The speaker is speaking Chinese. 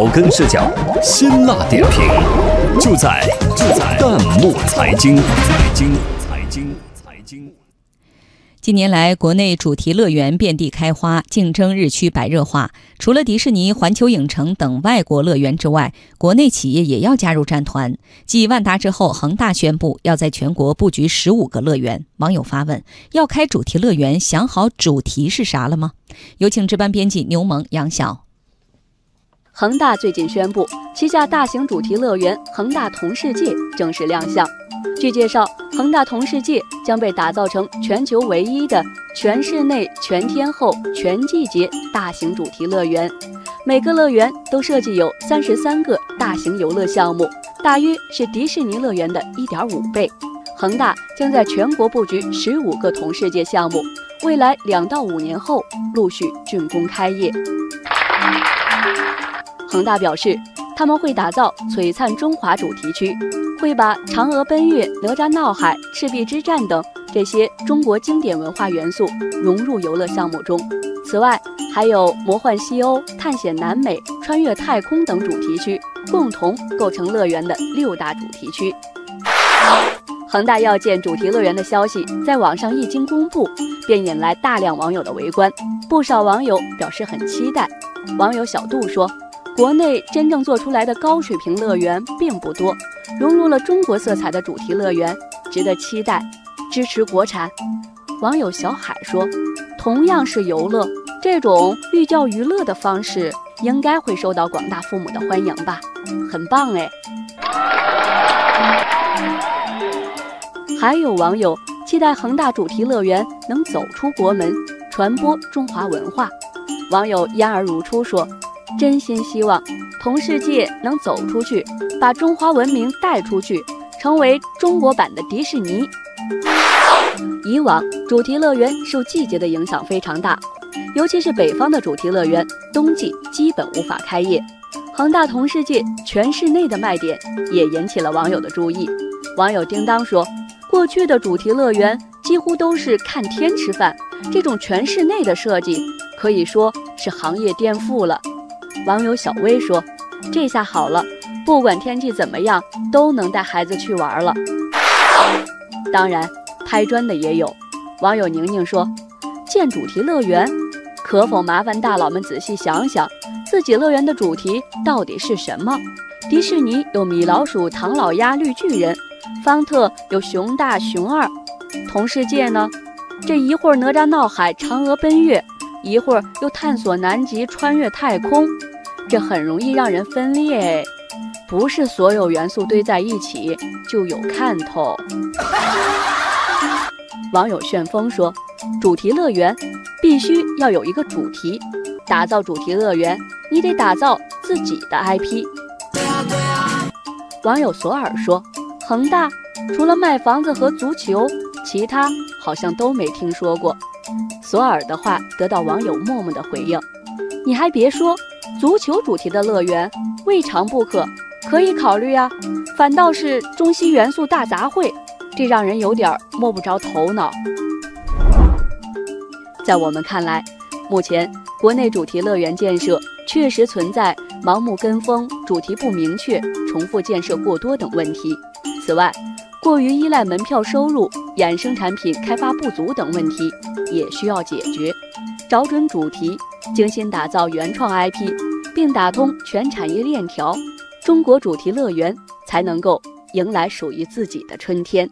草根视角，辛辣点评，就在就在弹幕财经财经财经财经。近年来，国内主题乐园遍地开花，竞争日趋白热化。除了迪士尼、环球影城等外国乐园之外，国内企业也要加入战团。继万达之后，恒大宣布要在全国布局十五个乐园。网友发问：要开主题乐园，想好主题是啥了吗？有请值班编辑牛萌、杨晓。恒大最近宣布，旗下大型主题乐园恒大同世界正式亮相。据介绍，恒大同世界将被打造成全球唯一的全室内、全天候、全季节大型主题乐园。每个乐园都设计有三十三个大型游乐项目，大约是迪士尼乐园的一点五倍。恒大将在全国布局十五个同世界项目，未来两到五年后陆续竣工开业。恒大表示，他们会打造璀璨中华主题区，会把嫦娥奔月、哪吒闹海、赤壁之战等这些中国经典文化元素融入游乐项目中。此外，还有魔幻西欧、探险南美、穿越太空等主题区，共同构成乐园的六大主题区。恒大要建主题乐园的消息在网上一经公布，便引来大量网友的围观，不少网友表示很期待。网友小杜说。国内真正做出来的高水平乐园并不多，融入了中国色彩的主题乐园值得期待，支持国产。网友小海说：“同样是游乐，这种寓教于乐的方式应该会受到广大父母的欢迎吧？很棒哎！”还有网友期待恒大主题乐园能走出国门，传播中华文化。网友烟儿如初说。真心希望同世界能走出去，把中华文明带出去，成为中国版的迪士尼。以往主题乐园受季节的影响非常大，尤其是北方的主题乐园，冬季基本无法开业。恒大同世界全室内的卖点也引起了网友的注意。网友叮当说：“过去的主题乐园几乎都是看天吃饭，这种全室内的设计可以说是行业颠覆了。”网友小薇说：“这下好了，不管天气怎么样，都能带孩子去玩了。”当然，拍砖的也有。网友宁宁说：“建主题乐园，可否麻烦大佬们仔细想想，自己乐园的主题到底是什么？迪士尼有米老鼠、唐老鸭、绿巨人；方特有熊大、熊二；同世界呢？这一会儿哪吒闹海、嫦娥奔月。”一会儿又探索南极、穿越太空，这很容易让人分裂。不是所有元素堆在一起就有看头。网友旋风说：“主题乐园必须要有一个主题，打造主题乐园，你得打造自己的 IP。”网友索尔说：“恒大除了卖房子和足球，其他好像都没听说过。”索尔的话得到网友默默的回应。你还别说，足球主题的乐园未尝不可，可以考虑啊。反倒是中西元素大杂烩，这让人有点摸不着头脑。在我们看来，目前国内主题乐园建设确实存在盲目跟风、主题不明确、重复建设过多等问题。此外，过于依赖门票收入、衍生产品开发不足等问题也需要解决，找准主题，精心打造原创 IP，并打通全产业链条，中国主题乐园才能够迎来属于自己的春天。